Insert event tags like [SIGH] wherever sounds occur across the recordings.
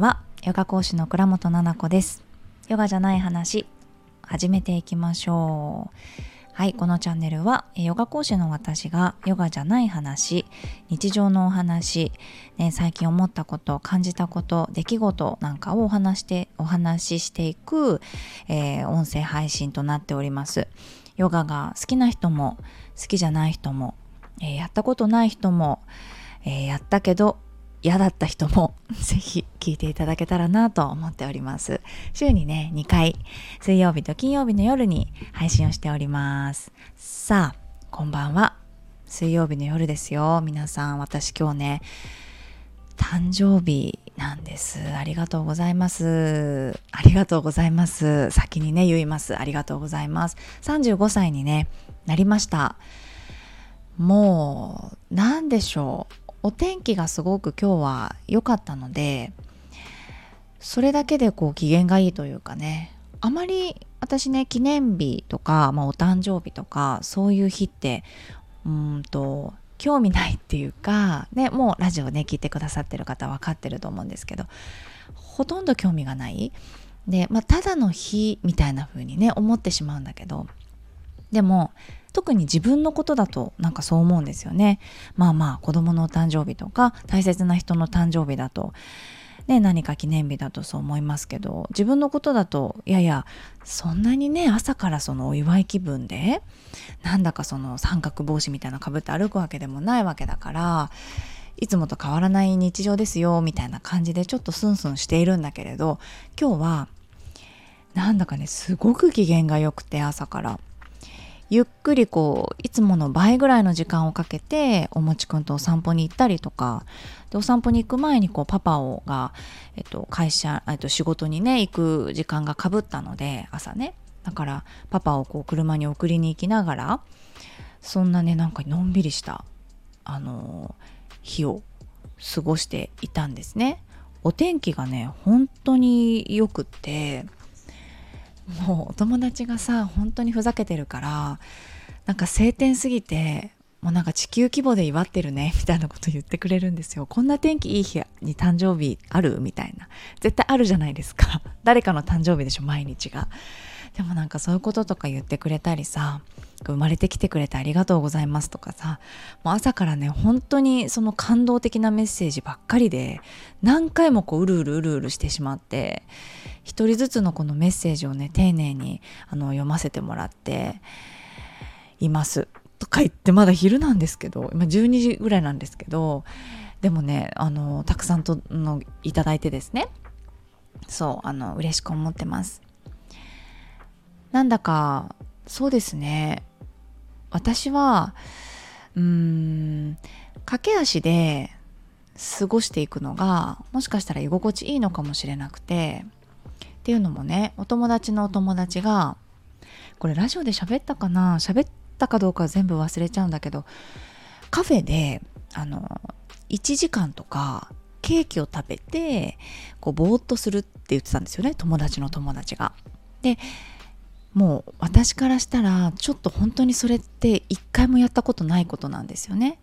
はヨガ講師の倉本々子です。ヨガじゃない話始めていきましょう。はいこのチャンネルはヨガ講師の私がヨガじゃない話日常のお話、ね、最近思ったこと感じたこと出来事なんかをお話してお話ししていく、えー、音声配信となっております。ヨガが好きな人も好きじゃない人も、えー、やったことない人も、えー、やったけど嫌だった人も [LAUGHS] ぜひ聞いていただけたらなと思っております。週にね、2回、水曜日と金曜日の夜に配信をしております。さあ、こんばんは。水曜日の夜ですよ。皆さん、私今日ね、誕生日なんです。ありがとうございます。ありがとうございます。先にね、言います。ありがとうございます。35歳にね、なりました。もう、何でしょう。お天気がすごく今日は良かったのでそれだけでこう機嫌がいいというかねあまり私ね記念日とか、まあ、お誕生日とかそういう日ってうんと興味ないっていうか、ね、もうラジオね聞いてくださってる方分かってると思うんですけどほとんど興味がない。で、まあ、ただの日みたいな風にね思ってしまうんだけどでも特に自分のことだとなんかそう思うんですよね。まあまあ子供のお誕生日とか大切な人の誕生日だと、ね、何か記念日だとそう思いますけど自分のことだといやいやそんなにね朝からそのお祝い気分でなんだかその三角帽子みたいなかぶって歩くわけでもないわけだからいつもと変わらない日常ですよみたいな感じでちょっとスンスンしているんだけれど今日はなんだかねすごく機嫌が良くて朝から。ゆっくりこういつもの倍ぐらいの時間をかけておもちくんとお散歩に行ったりとかでお散歩に行く前にこうパパをが、えっと、会社、えっと、仕事にね行く時間がかぶったので朝ねだからパパをこう車に送りに行きながらそんなねなんかのんびりしたあの日を過ごしていたんですね。お天気がね本当によくってもうお友達がさ本当にふざけてるからなんか晴天すぎてもうなんか地球規模で祝ってるねみたいなこと言ってくれるんですよ。こんな天気いい日に誕生日ある？みたいな。絶対あるじゃないですか。誰かの誕生日でしょ毎日が。でもなんかそういうこととか言ってくれたりさ生まれてきてくれてありがとうございますとかさもう朝からね本当にその感動的なメッセージばっかりで何回もこううるうるうるうるしてしまって一人ずつのこのメッセージをね丁寧にあの読ませてもらっていますとか言ってまだ昼なんですけど今12時ぐらいなんですけどでもねあのたくさんとのいただいてですねそうあの嬉しく思ってますなんだかそうですね私はうーん駆け足で過ごしていくのがもしかしたら居心地いいのかもしれなくてっていうのもねお友達のお友達がこれラジオで喋ったかな？喋ったかどうか全部忘れちゃうんだけどカフェであの1時間とかケーキを食べてこうぼーっとするって言ってたんですよね友達の友達が。でもう私からしたらちょっと本当にそれって一回もやったことないことなんですよね。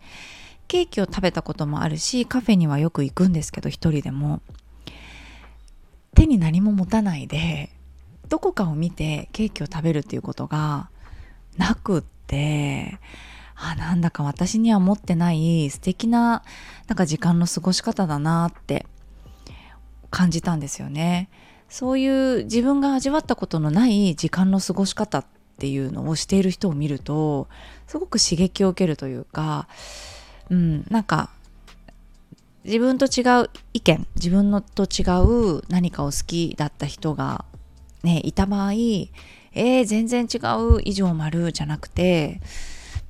ケーキを食べたこともあるしカフェにはよく行くんですけど一人でも手に何も持たないでどこかを見てケーキを食べるっていうことがなくってあなんだか私には持ってない素敵ななんか時間の過ごし方だなって感じたんですよね。そういう自分が味わったことのない時間の過ごし方っていうのをしている人を見るとすごく刺激を受けるというか、うん、なんか自分と違う意見自分のと違う何かを好きだった人がねいた場合えー、全然違う以上丸じゃなくて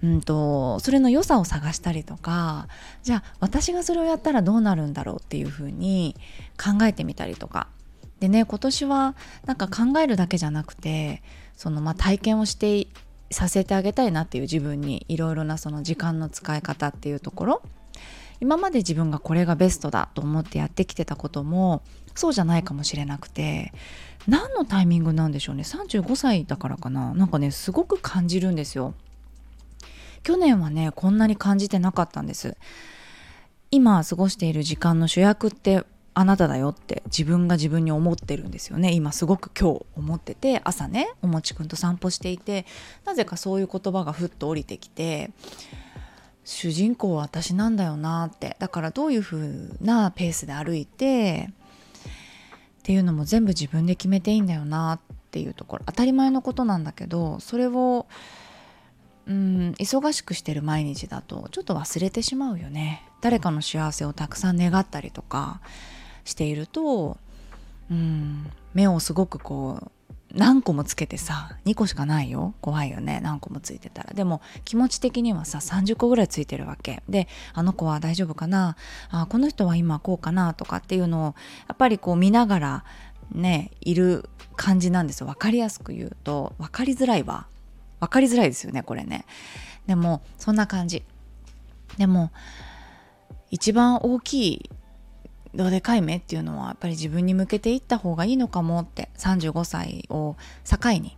うんとそれの良さを探したりとかじゃあ私がそれをやったらどうなるんだろうっていうふうに考えてみたりとかでね今年はなんか考えるだけじゃなくてそのまあ体験をしてさせてあげたいなっていう自分にいろいろなその時間の使い方っていうところ。今まで自分がこれがベストだと思ってやってきてたこともそうじゃないかもしれなくて何のタイミングなんでしょうね？35歳だからかな？なんかねすごく感じるんですよ。去年はねこんなに感じてなかったんです。今過ごしている時間の主役ってあなただよって自分が自分に思ってるんですよね。今すごく今日思ってて朝ねおもちくんと散歩していてなぜかそういう言葉がふっと降りてきて主人公は私なんだよなって。だからどういう風なペースで歩いてっていうのも全部自分で決めていいんだよなっていうところ。当たり前のことなんだけどそれをうん忙しくしてる毎日だとちょっと忘れてしまうよね。誰かの幸せをたくさん願ったりとかしているとうん。目をすごくこう何個もつけてさ2個しかないよ。怖いよね。何個もついてたら。でも気持ち的にはさ30個ぐらいついてるわけ。であの子は大丈夫かな？あこの人は今こうかなとかっていうのをやっぱりこう見ながらねいる感じなんですよ。分かりやすく言うと分かりづらいわ。分かりづらいですよねこれね。でもそんな感じ。でも一番大きいどうでかい目っていうのはやっぱり自分に向けていった方がいいのかもって35歳を境に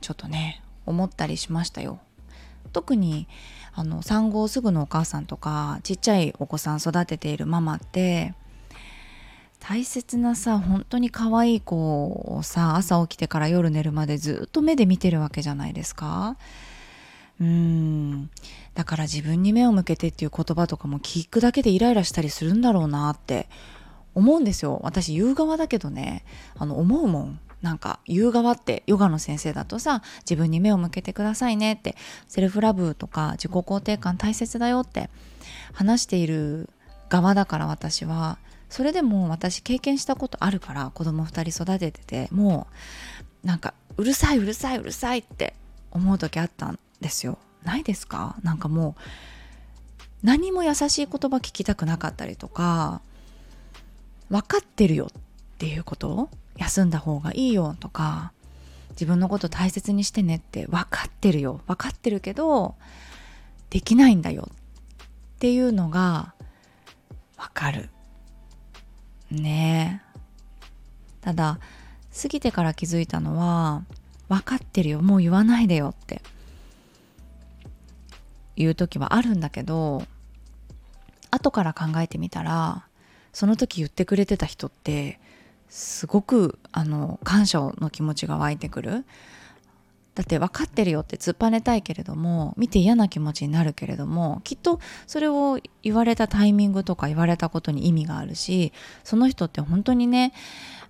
ちょっとね思ったりしましたよ。特にあの産後すぐのお母さんとかちっちゃいお子さん育てているママって大切なさ本当に可愛い子をさ朝起きてから夜寝るまでずっと目で見てるわけじゃないですか。うん。だから自分に目を向けてっていう言葉とかも聞くだけでイライラしたりするんだろうなって思うんですよ。私言う側だけどね。あの思うもん。なんか言う側ってヨガの先生だとさ自分に目を向けてくださいねってセルフラブとか自己肯定感大切だよって話している側だから私はそれでも私経験したことあるから子供2人育てててもうなんかうるさいうるさいうるさいって思う時あったんですよ。ないですか？なんかもう何も優しい言葉聞きたくなかったりとか分かってるよっていうこと？休んだ方がいいよとか自分のこと大切にしてねって分かってるよ。分かってるけどできないんだよっていうのが分かる。ね。えただ過ぎてから気づいたのは分かってるよ。もう言わないでよって。いう時はあるんだけど後から考えてみたらその時言ってくれてた人ってすごくあの感謝の気持ちが湧いてくる。だって分かってるよって突っぱねたいけれども見て嫌な気持ちになるけれどもきっとそれを言われたタイミングとか言われたことに意味があるしその人って本当にね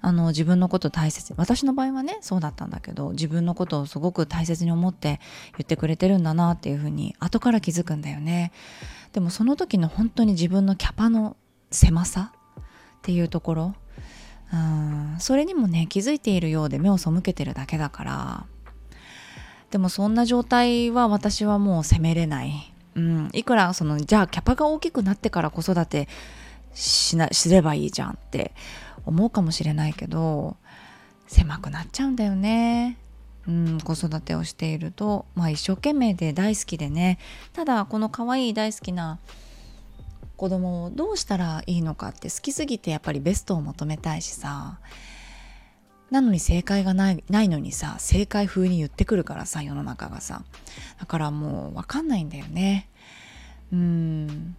あの自分のこと大切私の場合はねそうだったんだけど自分のことをすごく大切に思って言ってくれてるんだなっていうふうに後から気づくんだよね。でもその時の本当に自分のキャパの狭さっていうところうんそれにもね気づいているようで目を背けてるだけだからでもそんな状態は私はもう責めれない、うん、いくらそのじゃあキャパが大きくなってから子育てしなすればいいじゃんって思うかもしれないけど狭くなっちゃうんだよね。うん、子育てをしていると、まあ、一生懸命で大好きでね。ただこの可愛い大好きな子供をどうしたらいいのかって好きすぎてやっぱりベストを求めたいしさ。なのに正解がないないのにさ正解風に言ってくるからさ世の中がさ。だからもう分かんないんだよね。うん。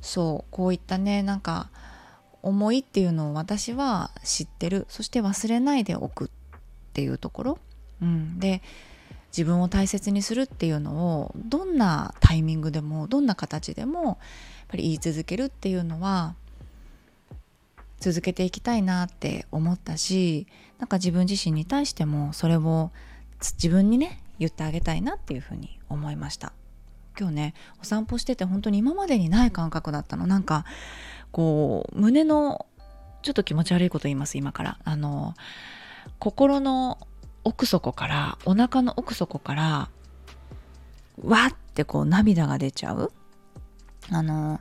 そう。こういったねなんか思いっていうのを私は知ってる。そして忘れないでおくっていうところ、うん、で自分を大切にするっていうのをどんなタイミングでもどんな形でもやっぱり言い続けるっていうのは続けていきたいなって思ったしなんか自分自身に対してもそれを自分にね言ってあげたいなっていうふうに思いました。今日ねお散歩してて本当に今までにない感覚だったの。なんかこう胸のちょっと気持ち悪いこと言います今から。あの心の奥底からお腹の奥底からわってこう涙が出ちゃう。あの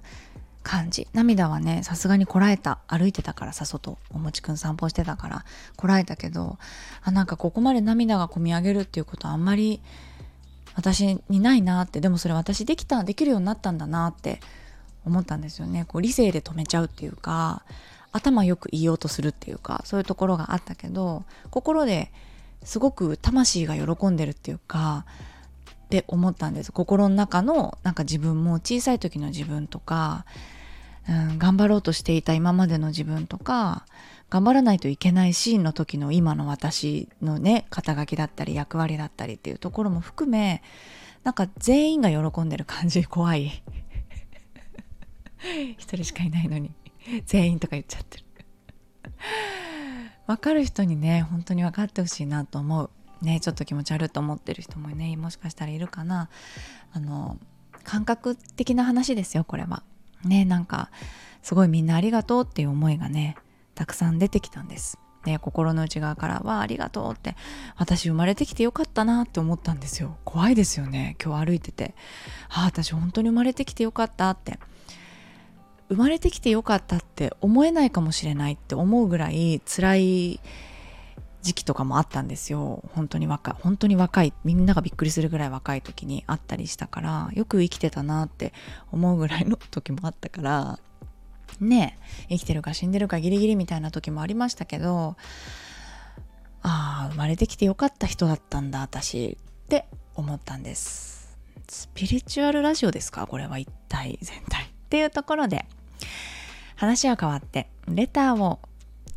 感じ。涙はねさすがにこらえた。歩いてたからさ外。おもちくん散歩してたから。こらえたけどあなんかここまで涙がこみ上げるっていうことはあんまり私にないなって。でもそれ私できたできるようになったんだなって思ったんですよね。こう理性で止めちゃうっていうか頭よく言いようとするっていうかそういうところがあったけど心ですごく魂が喜んでるっていうかって思ったんです。心の中のなんか自分も小さい時の自分とかうん、頑張ろうとしていた今までの自分とか頑張らないといけないシーンの時の今の私のね肩書きだったり役割だったりっていうところも含めなんか全員が喜んでる感じ怖い。[LAUGHS] 一人しかいないのに。全員とか言っちゃってる。分かる人にね本当に分かってほしいなと思う。ねちょっと気持ち悪いと思ってる人もねもしかしたらいるかな。あの感覚的な話ですよこれは。ねなんかすごいみんなありがとうっていう思いがねたくさん出てきたんです。ね、心の内側からはありがとうって私生まれてきてよかったなって思ったんですよ。怖いですよね今日歩いてて。ああ私本当に生まれてきてよかったって。生まれてきてよかったって思えないかもしれないって思うぐらい辛い時期とかもあったんですよ。本当に若い。本当に若い。みんながびっくりするぐらい若い時にあったりしたからよく生きてたなって思うぐらいの時もあったからね生きてるか死んでるかギリギリみたいな時もありましたけどああ生まれてきてよかった人だったんだ私って思ったんです。スピリチュアルラジオですか？これは一体全体。っていうところで話は変わってレターを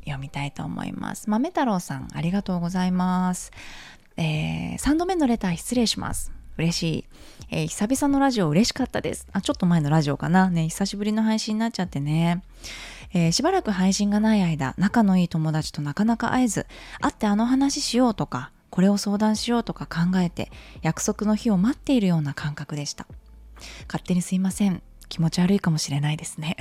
読みたいと思います豆太郎さんありがとうございますえー、3度目のレター失礼します嬉しい。えー、久々のラジオ嬉しかったです。あ、ちょっと前のラジオかな。ね、久しぶりの配信になっちゃってね。えー、しばらく配信がない間、仲のいい友達となかなか会えず、会ってあの話しようとか、これを相談しようとか考えて、約束の日を待っているような感覚でした。勝手にすいません。気持ち悪いかもしれないですね。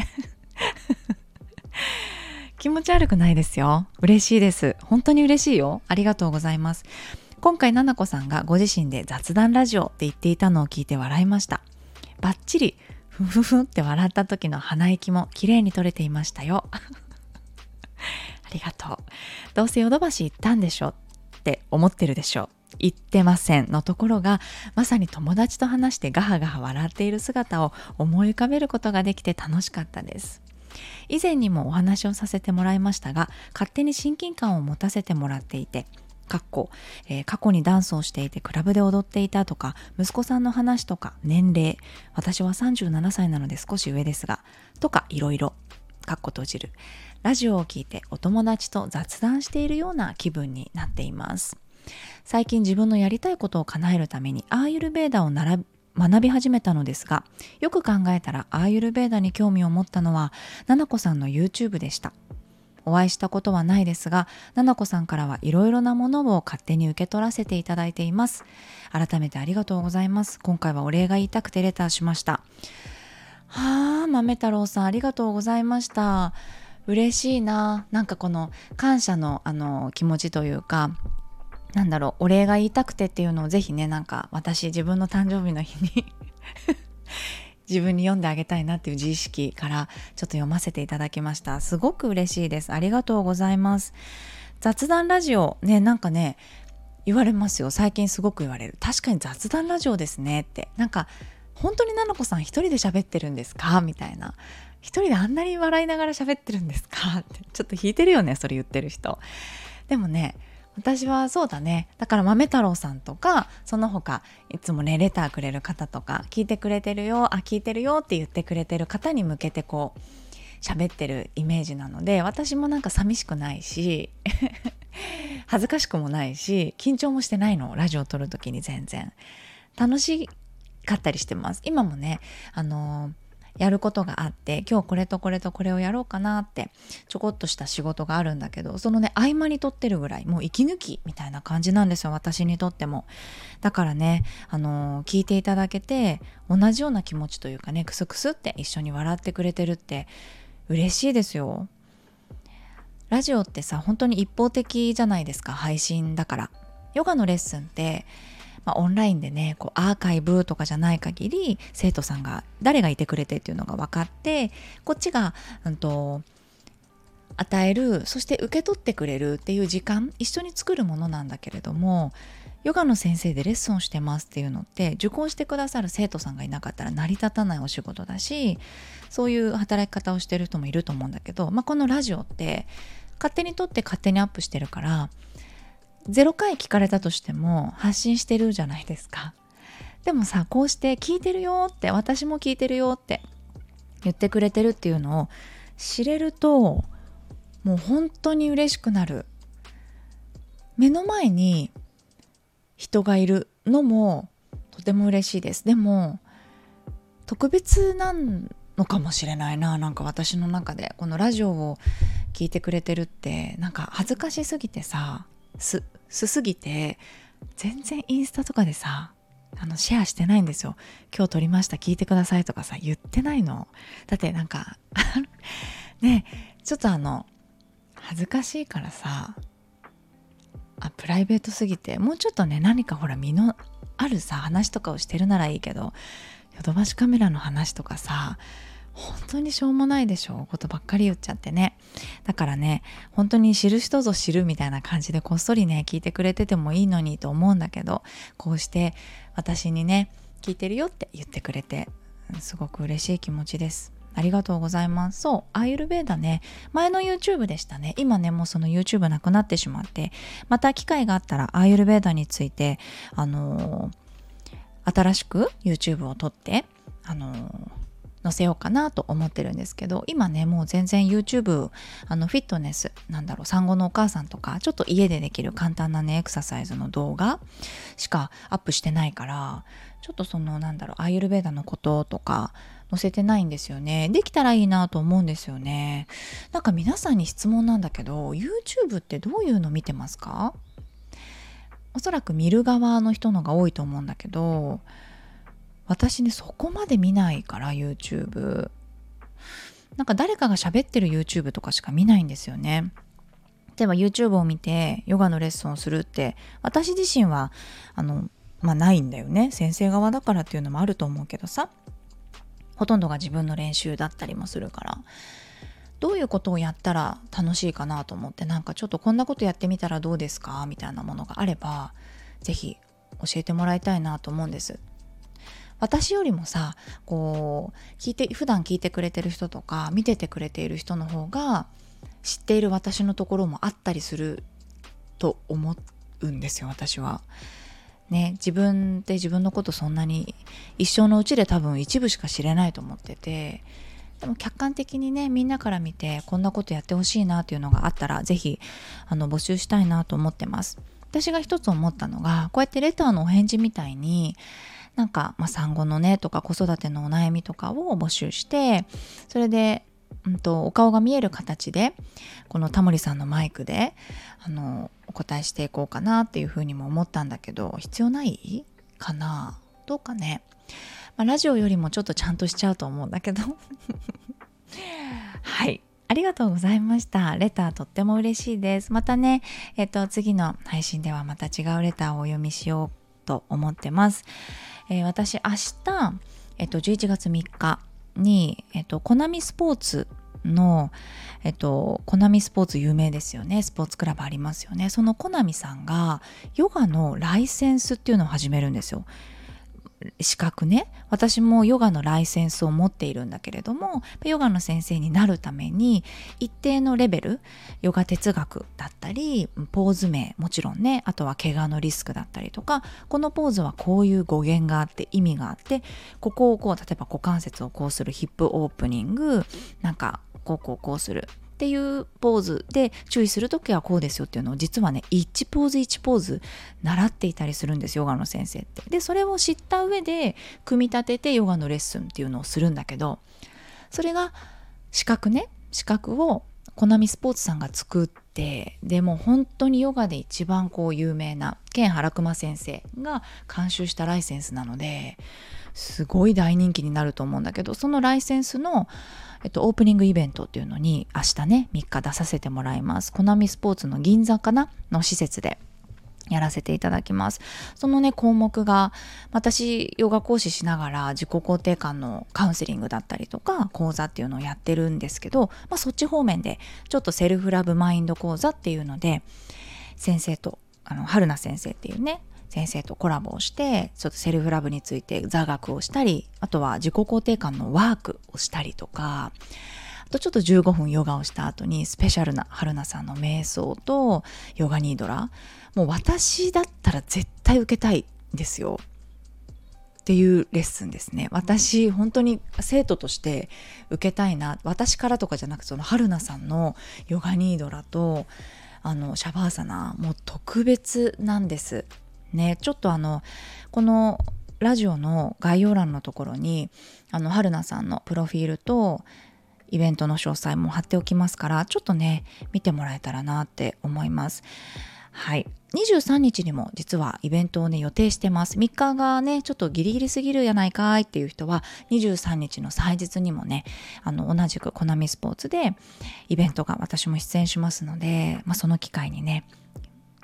気持ち悪くないですよ。嬉しいです。本当に嬉しいよ。ありがとうございます。今回ななこさんがご自身で雑談ラジオって言っていたのを聞いて笑いましたバッチリふふふって笑った時の鼻息も綺麗に取れていましたよ [LAUGHS] ありがとうどうせヨドバシ行ったんでしょって思ってるでしょ言ってませんのところがまさに友達と話してガハガハ笑っている姿を思い浮かべることができて楽しかったです以前にもお話をさせてもらいましたが勝手に親近感を持たせてもらっていてかっこ、えー、過去にダンスをしていてクラブで踊っていたとか息子さんの話とか年齢私は37歳なので少し上ですがとかいろいろかっこ閉じる。ラジオを聞いてお友達と雑談しているような気分になっています。最近自分のやりたいことを叶えるためにアーユルベーダを学び始めたのですがよく考えたらアーユルベーダに興味を持ったのはななこさんの YouTube でしたお会いしたことはないですが、ななこさんからはいろいろなものを勝手に受け取らせていただいています。改めてありがとうございます。今回はお礼が言いたくてレターしました。はあ、豆太郎さんありがとうございました。嬉しいな。なんかこの感謝のあの気持ちというか、なんだろう、お礼が言いたくてっていうのをぜひね、なんか私自分の誕生日の日に [LAUGHS] 自分に読んであげたいなっていう自意識からちょっと読ませていただきました。すごく嬉しいです。ありがとうございます。雑談ラジオねなんかね言われますよ。最近すごく言われる。確かに雑談ラジオですねって。なんか本当にななこさん一人で喋ってるんですか？みたいな。一人であんなに笑いながら喋ってるんですか？って。ちょっと引いてるよねそれ言ってる人。でもね私はそうだね。だから豆太郎さんとかその他いつもねレターくれる方とか聞いてくれてるよあ聞いてるよって言ってくれてる方に向けてこう喋ってるイメージなので私もなんか寂しくないし [LAUGHS] 恥ずかしくもないし緊張もしてないのラジオを撮る時に全然。楽しかったりしてます。今もねあのーやることがあって今日これとこれとこれをやろうかなってちょこっとした仕事があるんだけどそのね合間にとってるぐらいもう息抜きみたいな感じなんですよ私にとっても。だからねあのー、聞いていただけて同じような気持ちというかねクスクスって一緒に笑ってくれてるって嬉しいですよ。ラジオってさ本当に一方的じゃないですか配信だから。ヨガのレッスンってまあ、オンラインでねこうアーカイブとかじゃない限り生徒さんが誰がいてくれてっていうのが分かってこっちが、うんと、与えるそして受け取ってくれるっていう時間一緒に作るものなんだけれどもヨガの先生でレッスンしてますっていうのって受講してくださる生徒さんがいなかったら成り立たないお仕事だしそういう働き方をしてる人もいると思うんだけど、まあ、このラジオって勝手に撮って勝手にアップしてるから0回聞かれたとしても発信してるじゃないですか。でもさ、こうして聞いてるよって、私も聞いてるよって、言ってくれてるっていうのを知れるともう本当に嬉しくなる。目の前に人がいるのもとても嬉しいです。でも特別なのかもしれないななんか私の中で。このラジオを聞いてくれてるってなんか恥ずかしすぎてさすすすぎて全然インスタとかでさあのシェアしてないんですよ。今日撮りました聞いてくださいとかさ言ってないの。だってなんか [LAUGHS] ねちょっとあの恥ずかしいからさあプライベートすぎてもうちょっとね何かほら身のあるさ話とかをしてるならいいけどヨドバシカメラの話とかさ本当にしょうもないでしょことばっかり言っちゃってねだからね本当に知る人ぞ知るみたいな感じでこっそりね聞いてくれててもいいのにと思うんだけどこうして私にね聞いてるよって言ってくれてすごく嬉しい気持ちですありがとうございます。そう、アイルベーダね、前の YouTube でしたね。今ね、もうその YouTube なくなってしまって、また機会があったらアイルベーダについて、あのー、新しく YouTube を撮って、あのー載せようかなと思ってるんですけど今ねもう全然 YouTube あのフィットネスなんだろう産後のお母さんとかちょっと家でできる簡単なねエクササイズの動画しかアップしてないからちょっとそのなんだろうアイユルベーダのこととか載せてないんですよね。できたらいいなと思うんですよね。なんか皆さんに質問なんだけど YouTube ってどういうの見てますか？おそらく見る側の人のが多いと思うんだけど私ねそこまで見ないから YouTube なんか誰かが喋ってる YouTube とかしか見ないんですよね。例えば YouTube を見てヨガのレッスンをするって私自身はあのまあないんだよね。先生側だからっていうのもあると思うけどさ。ほとんどが自分の練習だったりもするから。どういうことをやったら楽しいかなと思ってなんかちょっとこんなことやってみたらどうですかみたいなものがあれば是非教えてもらいたいなと思うんです。私よりもさこう聞いて普段聞いてくれてる人とか見ててくれている人の方が知っている私のところもあったりすると思うんですよ私は。ね自分って自分のことそんなに一生のうちで多分一部しか知れないと思っててでも客観的にねみんなから見てこんなことやってほしいなっていうのがあったら是非あの募集したいなと思ってます。私が一つ思ったのがこうやってレターのお返事みたいになんか、まあ、産後のねとか子育てのお悩みとかを募集してそれで、うんと、お顔が見える形でこのタモリさんのマイクであのお答えしていこうかなっていうふうにも思ったんだけど必要ないかなどうかね、まあ、ラジオよりもちょっとちゃんとしちゃうと思うんだけど [LAUGHS] はいありがとうございました。レターとっても嬉しいです。またね、えっと、次の配信ではまた違うレターをお読みしようと思ってます。えー、私明日、えっと、11月3日に、えっと、コナミスポーツの、えっと、コナミスポーツ有名ですよね。スポーツクラブありますよね。そのコナミさんがヨガのライセンスっていうのを始めるんですよ。資格ね。私もヨガのライセンスを持っているんだけれどもヨガの先生になるために一定のレベルヨガ哲学だったりポーズ名もちろんねあとは怪我のリスクだったりとかこのポーズはこういう語源があって意味があってここをこう例えば股関節をこうするヒップオープニングなんかこうこうこうする。っていうポーズで注意する時はこうですよっていうのを実はね1ポーズ1ポーズ習っていたりするんですヨガの先生って。でそれを知った上で組み立ててヨガのレッスンっていうのをするんだけどそれが資格ね資格をコナミスポーツさんが作ってでも本当にヨガで一番こう有名なケン・ハラクマ先生が監修したライセンスなのですごい大人気になると思うんだけどそのライセンスのえっと、オープニングイベントっていうのに明日ね3日出させてもらいます。コナミスポーツの銀座かなの施設で。やらせていただきます。そのね項目が私ヨガ講師しながら自己肯定感のカウンセリングだったりとか講座っていうのをやってるんですけど、まあ、そっち方面でちょっとセルフラブマインド講座っていうので先生とあの春菜先生っていうね先生とコラボをしてちょっとセルフラブについて座学をしたりあとは自己肯定感のワークをしたりとかあとちょっと15分ヨガをした後にスペシャルな春菜さんの瞑想とヨガニードラもう私だったら絶対受けたいんですよ。っていうレッスンですね。私本当に生徒として受けたいな私からとかじゃなくてその春菜さんのヨガニードラとあのシャバーサナもう特別なんです。ねちょっとあのこのラジオの概要欄のところにあの春菜さんのプロフィールとイベントの詳細も貼っておきますからちょっとね見てもらえたらなって思います。はい。23日にも実はイベントをね予定してます。3日がねちょっとギリギリすぎるやないかいっていう人は23日の祭日にもねあの同じくコナミスポーツでイベントが私も出演しますので、まあ、その機会にね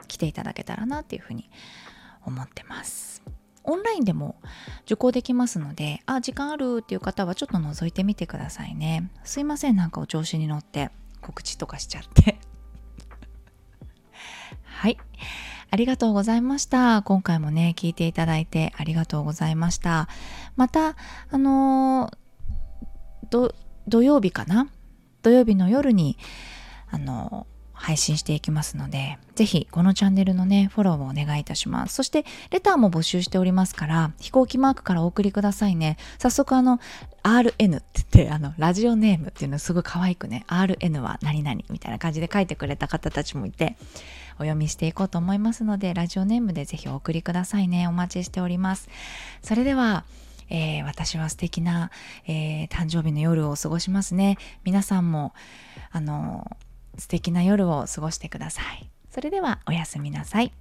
来ていただけたらなっていうふうに思ってますオンラインでも受講できますのであ時間あるっていう方はちょっと覗いてみてくださいねすいませんなんかお調子に乗って告知とかしちゃって [LAUGHS] はい。ありがとうございました。今回もね、聞いていただいてありがとうございました。また、あのー、土曜日かな？土曜日の夜に、あのー配信していきますので、ぜひこのチャンネルのね、フォローをお願いいたします。そして、レターも募集しておりますから、飛行機マークからお送りくださいね。早速あの、RN って言って、あの、ラジオネームっていうのすごい可愛くね、RN は何々みたいな感じで書いてくれた方たちもいて、お読みしていこうと思いますので、ラジオネームでぜひお送りくださいね。お待ちしております。それでは、えー、私は素敵な、えー、誕生日の夜を過ごしますね。皆さんも、あの素敵な夜を過ごしてください。それではおやすみなさい。